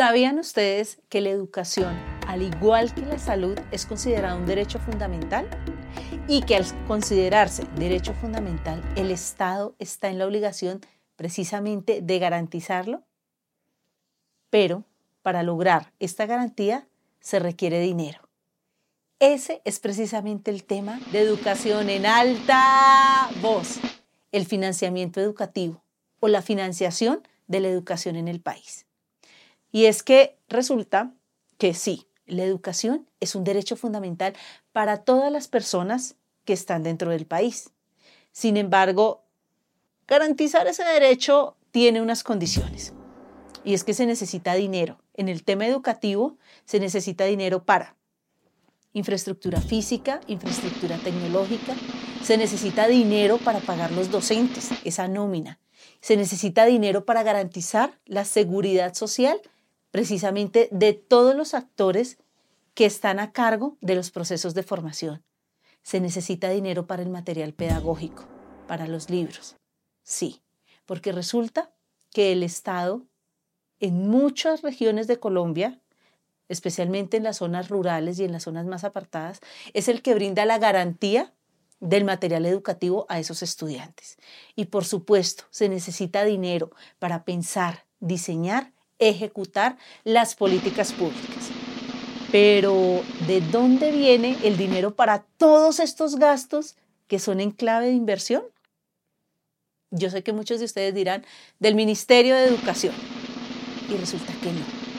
¿Sabían ustedes que la educación, al igual que la salud, es considerada un derecho fundamental? Y que al considerarse derecho fundamental, el Estado está en la obligación precisamente de garantizarlo. Pero para lograr esta garantía se requiere dinero. Ese es precisamente el tema de educación en alta voz, el financiamiento educativo o la financiación de la educación en el país. Y es que resulta que sí, la educación es un derecho fundamental para todas las personas que están dentro del país. Sin embargo, garantizar ese derecho tiene unas condiciones. Y es que se necesita dinero. En el tema educativo se necesita dinero para infraestructura física, infraestructura tecnológica, se necesita dinero para pagar los docentes, esa nómina, se necesita dinero para garantizar la seguridad social precisamente de todos los actores que están a cargo de los procesos de formación. Se necesita dinero para el material pedagógico, para los libros. Sí, porque resulta que el Estado en muchas regiones de Colombia, especialmente en las zonas rurales y en las zonas más apartadas, es el que brinda la garantía del material educativo a esos estudiantes. Y por supuesto, se necesita dinero para pensar, diseñar ejecutar las políticas públicas. Pero, ¿de dónde viene el dinero para todos estos gastos que son en clave de inversión? Yo sé que muchos de ustedes dirán, del Ministerio de Educación. Y resulta que no.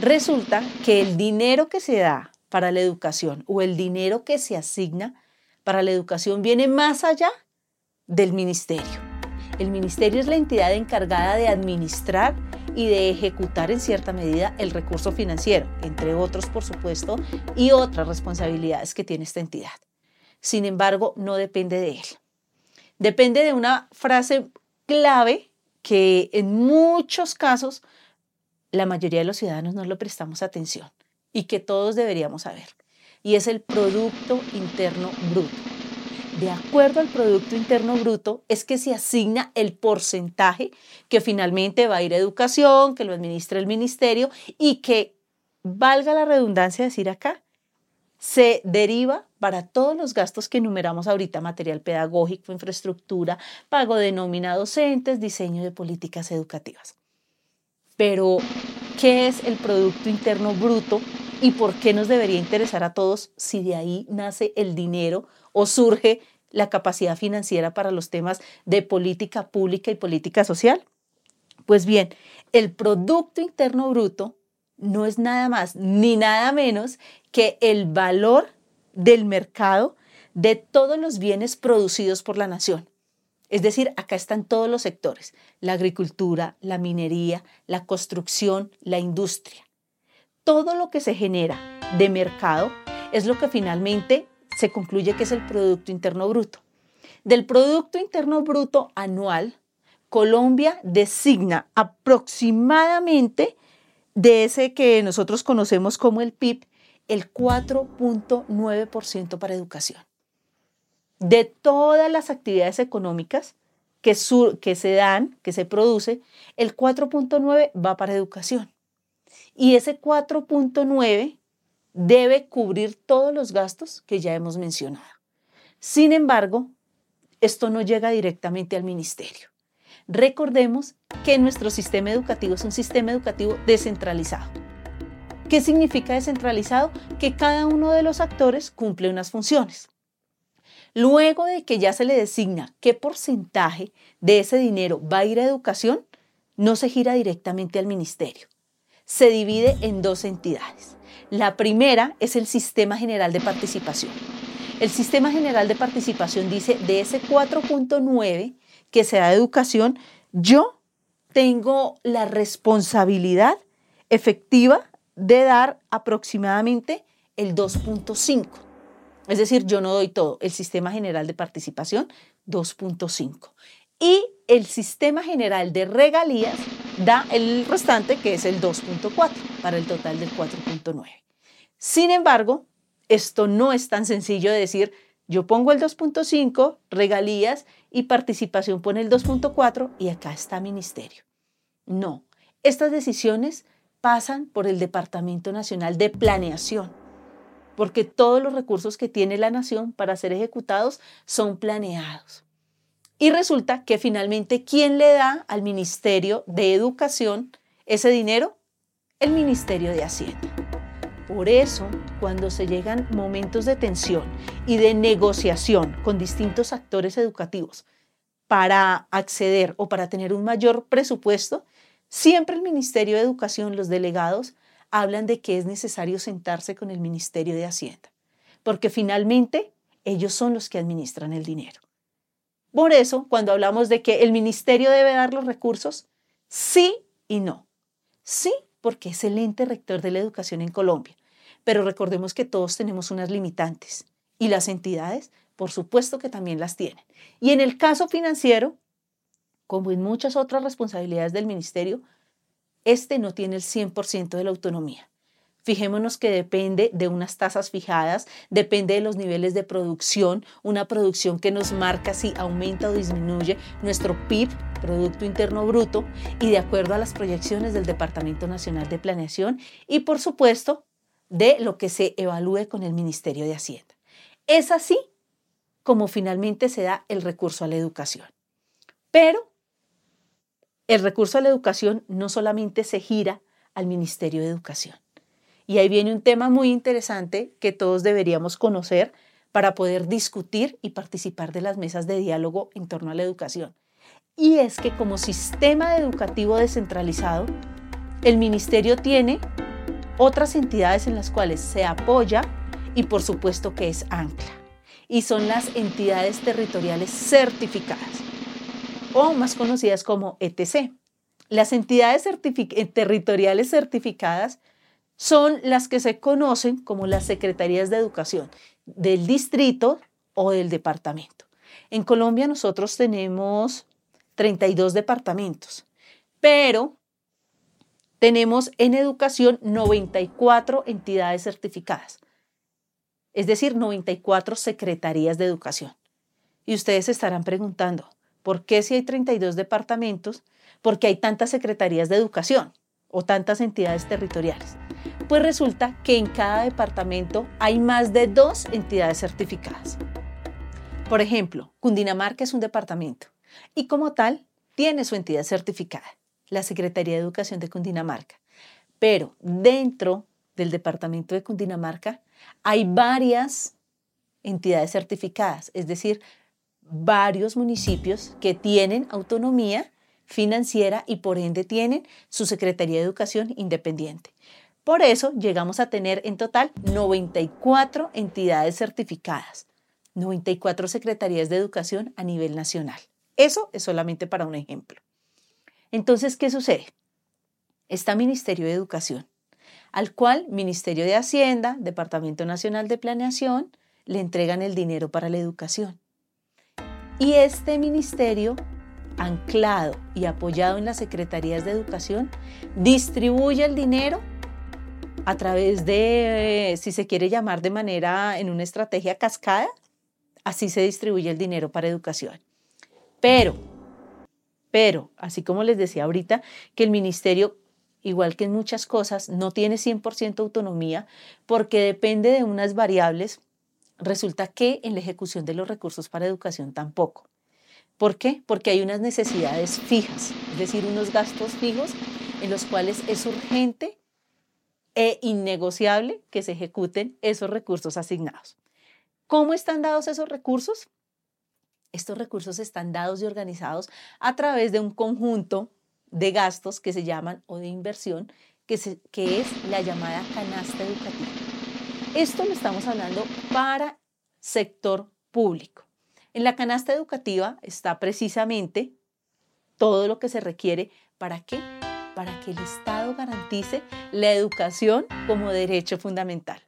Resulta que el dinero que se da para la educación o el dinero que se asigna para la educación viene más allá del ministerio. El ministerio es la entidad encargada de administrar y de ejecutar en cierta medida el recurso financiero, entre otros, por supuesto, y otras responsabilidades que tiene esta entidad. Sin embargo, no depende de él. Depende de una frase clave que en muchos casos la mayoría de los ciudadanos no le prestamos atención y que todos deberíamos saber, y es el Producto Interno Bruto de acuerdo al Producto Interno Bruto, es que se asigna el porcentaje que finalmente va a ir a educación, que lo administra el ministerio y que, valga la redundancia decir acá, se deriva para todos los gastos que enumeramos ahorita, material pedagógico, infraestructura, pago de nómina docentes, diseño de políticas educativas. Pero, ¿qué es el Producto Interno Bruto y por qué nos debería interesar a todos si de ahí nace el dinero o surge la capacidad financiera para los temas de política pública y política social? Pues bien, el Producto Interno Bruto no es nada más ni nada menos que el valor del mercado de todos los bienes producidos por la nación. Es decir, acá están todos los sectores, la agricultura, la minería, la construcción, la industria. Todo lo que se genera de mercado es lo que finalmente se concluye que es el Producto Interno Bruto. Del Producto Interno Bruto anual, Colombia designa aproximadamente de ese que nosotros conocemos como el PIB, el 4.9% para educación. De todas las actividades económicas que, se dan, que se produce, el 4.9 va para educación. Y ese 4.9 debe cubrir todos los gastos que ya hemos mencionado. Sin embargo, esto no llega directamente al ministerio. Recordemos que nuestro sistema educativo es un sistema educativo descentralizado. ¿Qué significa descentralizado? Que cada uno de los actores cumple unas funciones. Luego de que ya se le designa qué porcentaje de ese dinero va a ir a educación, no se gira directamente al ministerio. Se divide en dos entidades. La primera es el Sistema General de Participación. El Sistema General de Participación dice, de ese 4.9 que se da educación, yo tengo la responsabilidad efectiva de dar aproximadamente el 2.5. Es decir, yo no doy todo. El Sistema General de Participación, 2.5. Y el Sistema General de Regalías da el restante, que es el 2.4, para el total del 4.9. Sin embargo, esto no es tan sencillo de decir, yo pongo el 2.5, regalías y participación pone el 2.4 y acá está ministerio. No, estas decisiones pasan por el Departamento Nacional de Planeación, porque todos los recursos que tiene la nación para ser ejecutados son planeados. Y resulta que finalmente, ¿quién le da al Ministerio de Educación ese dinero? El Ministerio de Hacienda. Por eso, cuando se llegan momentos de tensión y de negociación con distintos actores educativos para acceder o para tener un mayor presupuesto, siempre el Ministerio de Educación, los delegados, hablan de que es necesario sentarse con el Ministerio de Hacienda, porque finalmente ellos son los que administran el dinero. Por eso, cuando hablamos de que el ministerio debe dar los recursos, sí y no. Sí, porque es el ente rector de la educación en Colombia. Pero recordemos que todos tenemos unas limitantes y las entidades, por supuesto que también las tienen. Y en el caso financiero, como en muchas otras responsabilidades del ministerio, este no tiene el 100% de la autonomía. Fijémonos que depende de unas tasas fijadas, depende de los niveles de producción, una producción que nos marca si aumenta o disminuye nuestro PIB, Producto Interno Bruto, y de acuerdo a las proyecciones del Departamento Nacional de Planeación y por supuesto de lo que se evalúe con el Ministerio de Hacienda. Es así como finalmente se da el recurso a la educación. Pero el recurso a la educación no solamente se gira al Ministerio de Educación. Y ahí viene un tema muy interesante que todos deberíamos conocer para poder discutir y participar de las mesas de diálogo en torno a la educación. Y es que como sistema educativo descentralizado, el ministerio tiene otras entidades en las cuales se apoya y por supuesto que es ancla. Y son las entidades territoriales certificadas, o más conocidas como ETC. Las entidades eh, territoriales certificadas son las que se conocen como las secretarías de educación del distrito o del departamento. En Colombia nosotros tenemos 32 departamentos, pero tenemos en educación 94 entidades certificadas, es decir, 94 secretarías de educación. Y ustedes estarán preguntando, ¿por qué si hay 32 departamentos, por qué hay tantas secretarías de educación o tantas entidades territoriales? Pues resulta que en cada departamento hay más de dos entidades certificadas. Por ejemplo, Cundinamarca es un departamento y como tal tiene su entidad certificada la Secretaría de Educación de Cundinamarca. Pero dentro del departamento de Cundinamarca hay varias entidades certificadas, es decir, varios municipios que tienen autonomía financiera y por ende tienen su Secretaría de Educación independiente. Por eso llegamos a tener en total 94 entidades certificadas, 94 secretarías de educación a nivel nacional. Eso es solamente para un ejemplo. Entonces, ¿qué sucede? Está Ministerio de Educación, al cual Ministerio de Hacienda, Departamento Nacional de Planeación, le entregan el dinero para la educación. Y este ministerio, anclado y apoyado en las secretarías de educación, distribuye el dinero a través de, si se quiere llamar de manera, en una estrategia cascada, así se distribuye el dinero para educación. Pero pero, así como les decía ahorita, que el ministerio, igual que en muchas cosas, no tiene 100% autonomía porque depende de unas variables, resulta que en la ejecución de los recursos para educación tampoco. ¿Por qué? Porque hay unas necesidades fijas, es decir, unos gastos fijos en los cuales es urgente e innegociable que se ejecuten esos recursos asignados. ¿Cómo están dados esos recursos? Estos recursos están dados y organizados a través de un conjunto de gastos que se llaman o de inversión, que, que es la llamada canasta educativa. Esto lo estamos hablando para sector público. En la canasta educativa está precisamente todo lo que se requiere para qué? Para que el Estado garantice la educación como derecho fundamental.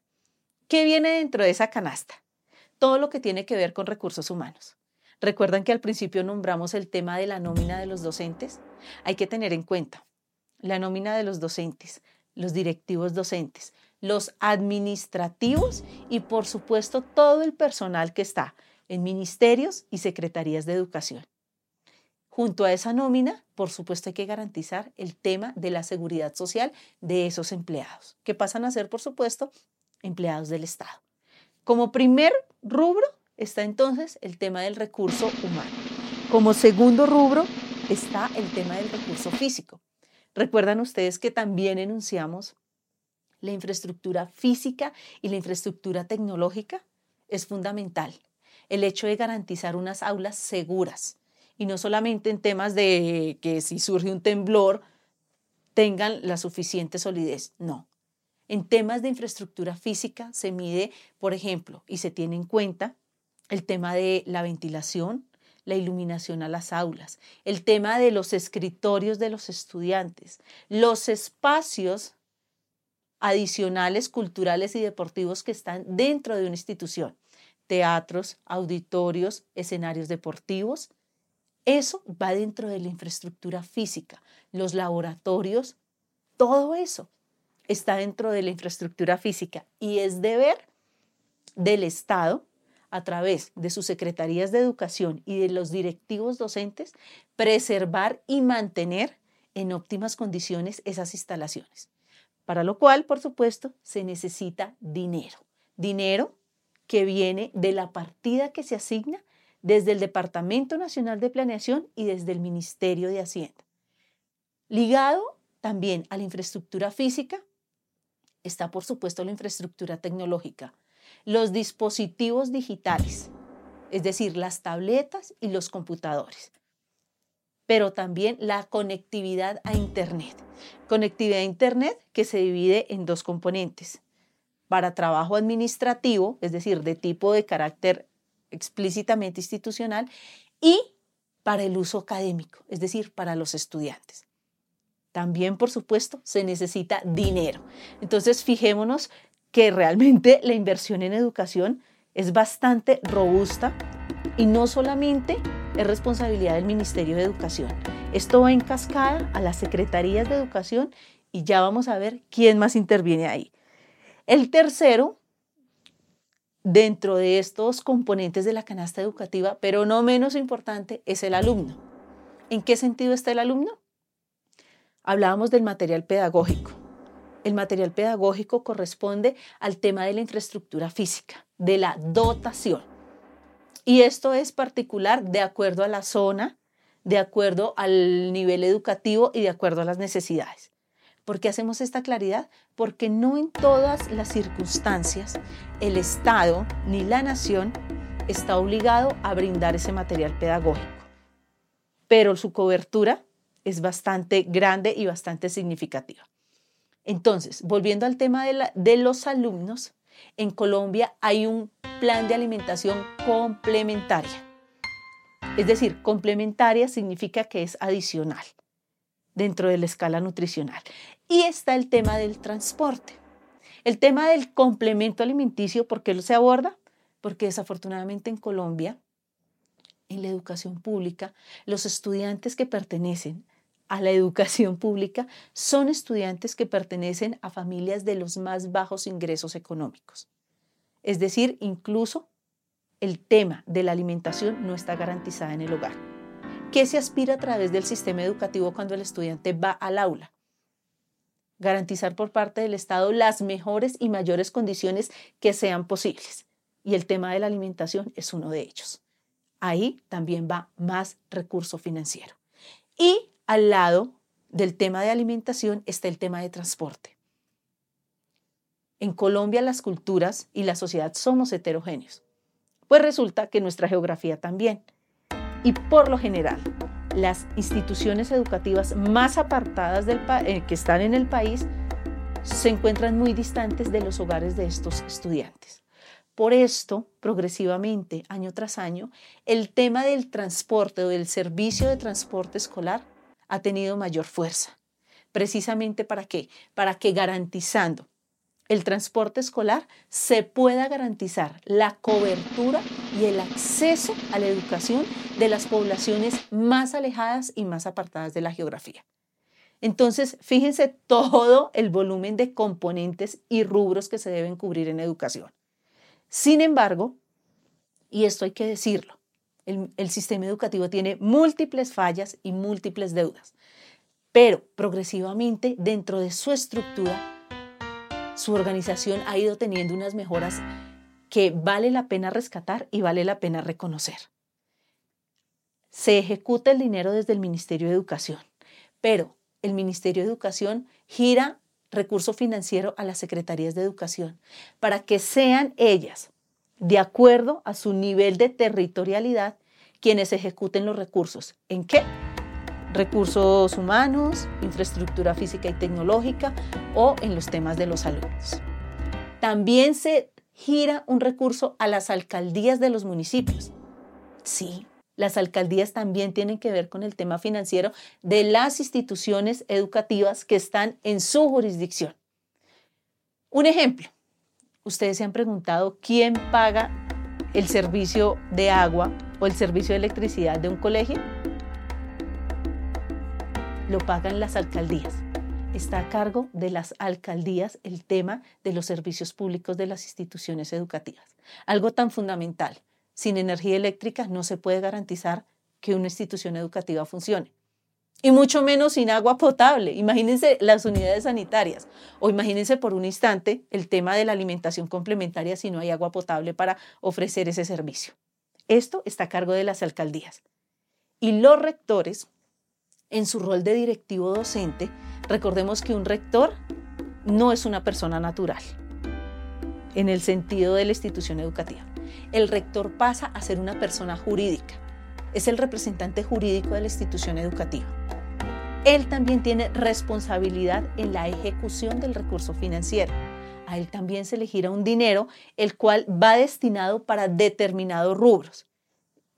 ¿Qué viene dentro de esa canasta? Todo lo que tiene que ver con recursos humanos. ¿Recuerdan que al principio nombramos el tema de la nómina de los docentes? Hay que tener en cuenta la nómina de los docentes, los directivos docentes, los administrativos y por supuesto todo el personal que está en ministerios y secretarías de educación. Junto a esa nómina, por supuesto, hay que garantizar el tema de la seguridad social de esos empleados, que pasan a ser, por supuesto, empleados del Estado. Como primer rubro está entonces el tema del recurso humano. Como segundo rubro está el tema del recurso físico. Recuerdan ustedes que también enunciamos la infraestructura física y la infraestructura tecnológica. Es fundamental el hecho de garantizar unas aulas seguras, y no solamente en temas de que si surge un temblor tengan la suficiente solidez, no. En temas de infraestructura física se mide, por ejemplo, y se tiene en cuenta el tema de la ventilación, la iluminación a las aulas, el tema de los escritorios de los estudiantes, los espacios adicionales culturales y deportivos que están dentro de una institución, teatros, auditorios, escenarios deportivos, eso va dentro de la infraestructura física, los laboratorios, todo eso está dentro de la infraestructura física y es deber del Estado, a través de sus secretarías de educación y de los directivos docentes, preservar y mantener en óptimas condiciones esas instalaciones. Para lo cual, por supuesto, se necesita dinero. Dinero que viene de la partida que se asigna desde el Departamento Nacional de Planeación y desde el Ministerio de Hacienda. Ligado también a la infraestructura física está, por supuesto, la infraestructura tecnológica, los dispositivos digitales, es decir, las tabletas y los computadores, pero también la conectividad a Internet. Conectividad a Internet que se divide en dos componentes. Para trabajo administrativo, es decir, de tipo de carácter explícitamente institucional y para el uso académico, es decir, para los estudiantes. También, por supuesto, se necesita dinero. Entonces, fijémonos que realmente la inversión en educación es bastante robusta y no solamente es responsabilidad del Ministerio de Educación. Esto va en cascada a las secretarías de educación y ya vamos a ver quién más interviene ahí. El tercero dentro de estos componentes de la canasta educativa, pero no menos importante, es el alumno. ¿En qué sentido está el alumno? Hablábamos del material pedagógico. El material pedagógico corresponde al tema de la infraestructura física, de la dotación. Y esto es particular de acuerdo a la zona, de acuerdo al nivel educativo y de acuerdo a las necesidades. ¿Por qué hacemos esta claridad? Porque no en todas las circunstancias el Estado ni la nación está obligado a brindar ese material pedagógico. Pero su cobertura es bastante grande y bastante significativa. Entonces, volviendo al tema de, de los alumnos, en Colombia hay un plan de alimentación complementaria. Es decir, complementaria significa que es adicional dentro de la escala nutricional. Y está el tema del transporte. El tema del complemento alimenticio, ¿por qué se aborda? Porque desafortunadamente en Colombia, en la educación pública, los estudiantes que pertenecen a la educación pública son estudiantes que pertenecen a familias de los más bajos ingresos económicos. Es decir, incluso el tema de la alimentación no está garantizada en el hogar. ¿Qué se aspira a través del sistema educativo cuando el estudiante va al aula? Garantizar por parte del Estado las mejores y mayores condiciones que sean posibles. Y el tema de la alimentación es uno de ellos. Ahí también va más recurso financiero. Y al lado del tema de alimentación está el tema de transporte. En Colombia las culturas y la sociedad somos heterogéneos. Pues resulta que nuestra geografía también y por lo general las instituciones educativas más apartadas del eh, que están en el país se encuentran muy distantes de los hogares de estos estudiantes. Por esto, progresivamente, año tras año, el tema del transporte o del servicio de transporte escolar ha tenido mayor fuerza. Precisamente para qué? Para que garantizando el transporte escolar se pueda garantizar la cobertura y el acceso a la educación de las poblaciones más alejadas y más apartadas de la geografía. Entonces, fíjense todo el volumen de componentes y rubros que se deben cubrir en educación. Sin embargo, y esto hay que decirlo, el, sistema educativo tiene múltiples fallas y múltiples deudas, pero progresivamente dentro de su estructura, su organización ha ido teniendo unas mejoras que vale la pena rescatar y vale la pena reconocer. Se ejecuta el dinero desde el Ministerio de Educación, pero el Ministerio de Educación gira recurso financiero a las secretarías de educación para que sean ellas, de acuerdo a su nivel de territorialidad, quienes ejecuten los recursos. ¿En qué? Recursos humanos, infraestructura física y tecnológica o en los temas de los alumnos. También se gira un recurso a las alcaldías de los municipios. Sí, las alcaldías también tienen que ver con el tema financiero de las instituciones educativas que están en su jurisdicción. Un ejemplo, ustedes se han preguntado quién paga el servicio de agua o el servicio de electricidad de un colegio. Lo pagan las alcaldías. Está a cargo de las alcaldías el tema de los servicios públicos de las instituciones educativas. Algo tan fundamental sin energía eléctrica no se puede garantizar que una institución educativa funcione. Y mucho menos sin agua potable. Imagínense las unidades sanitarias. O imagínense por un instante el tema de la alimentación complementaria si no hay agua potable para ofrecer ese servicio. Esto está a cargo de las alcaldías. Y los rectores, en su rol de directivo docente, recordemos que un rector no es una persona natural en el sentido de la institución educativa el rector pasa a ser una persona jurídica. Es el representante jurídico de la institución educativa. Él también tiene responsabilidad en la ejecución del recurso financiero. A él también se le gira un dinero, el cual va destinado para determinados rubros.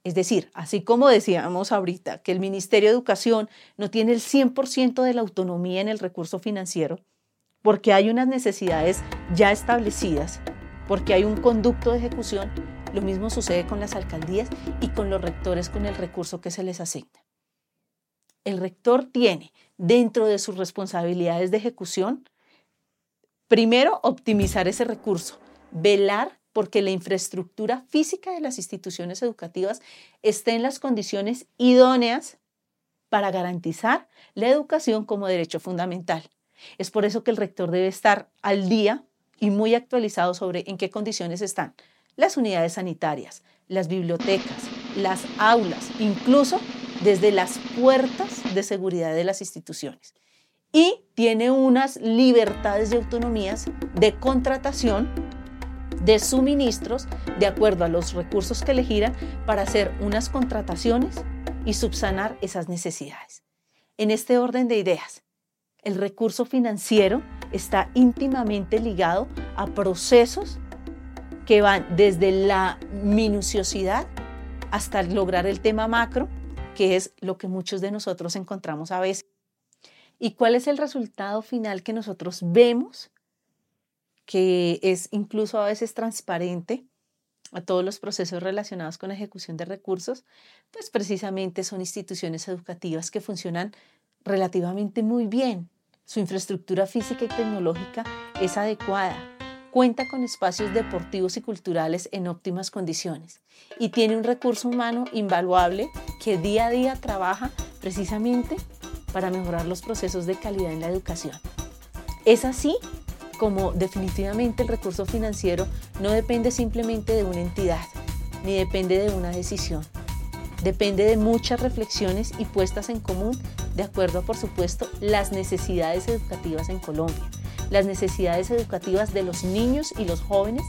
Es decir, así como decíamos ahorita que el Ministerio de Educación no tiene el 100% de la autonomía en el recurso financiero, porque hay unas necesidades ya establecidas, porque hay un conducto de ejecución, lo mismo sucede con las alcaldías y con los rectores con el recurso que se les asigna. El rector tiene dentro de sus responsabilidades de ejecución, primero, optimizar ese recurso, velar porque la infraestructura física de las instituciones educativas esté en las condiciones idóneas para garantizar la educación como derecho fundamental. Es por eso que el rector debe estar al día y muy actualizado sobre en qué condiciones están las unidades sanitarias, las bibliotecas, las aulas, incluso desde las puertas de seguridad de las instituciones. Y tiene unas libertades y autonomías de contratación de suministros de acuerdo a los recursos que le giran para hacer unas contrataciones y subsanar esas necesidades. En este orden de ideas, el recurso financiero está íntimamente ligado a procesos que van desde la minuciosidad hasta lograr el tema macro, que es lo que muchos de nosotros encontramos a veces. ¿Y cuál es el resultado final que nosotros vemos? Que es incluso a veces transparente a todos los procesos relacionados con ejecución de recursos, pues precisamente son instituciones educativas que funcionan relativamente muy bien. Su infraestructura física y tecnológica es adecuada, cuenta con espacios deportivos y culturales en óptimas condiciones y tiene un recurso humano invaluable que día a día trabaja precisamente para mejorar los procesos de calidad en la educación. Es así como definitivamente el recurso financiero no depende simplemente de una entidad, ni depende de una decisión. Depende de muchas reflexiones y puestas en común de acuerdo a, por supuesto, las necesidades educativas en Colombia las necesidades educativas de los niños y los jóvenes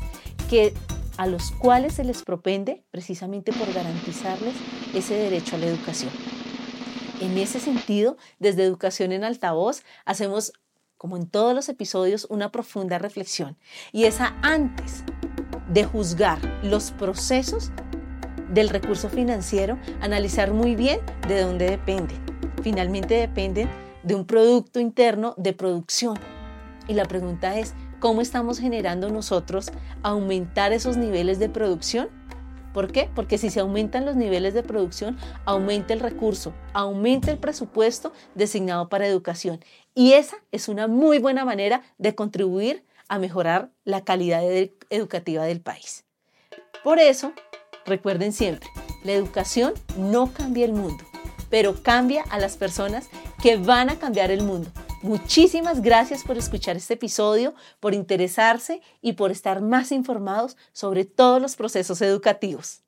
que a los cuales se les propende precisamente por garantizarles ese derecho a la educación. En ese sentido, desde Educación en Altavoz hacemos, como en todos los episodios, una profunda reflexión y esa antes de juzgar los procesos del recurso financiero, analizar muy bien de dónde dependen. Finalmente dependen de un producto interno de producción, y la pregunta es, ¿cómo estamos generando nosotros aumentar esos niveles de producción? ¿Por qué? Porque si se aumentan los niveles de producción, aumenta el recurso, aumenta el presupuesto designado para educación. Y esa es una muy buena manera de contribuir a mejorar la calidad educativa del país. Por eso, recuerden siempre, la educación no cambia el mundo, pero cambia a las personas que van a cambiar el mundo. Muchísimas gracias por escuchar este episodio, por interesarse y por estar más informados sobre todos los procesos educativos.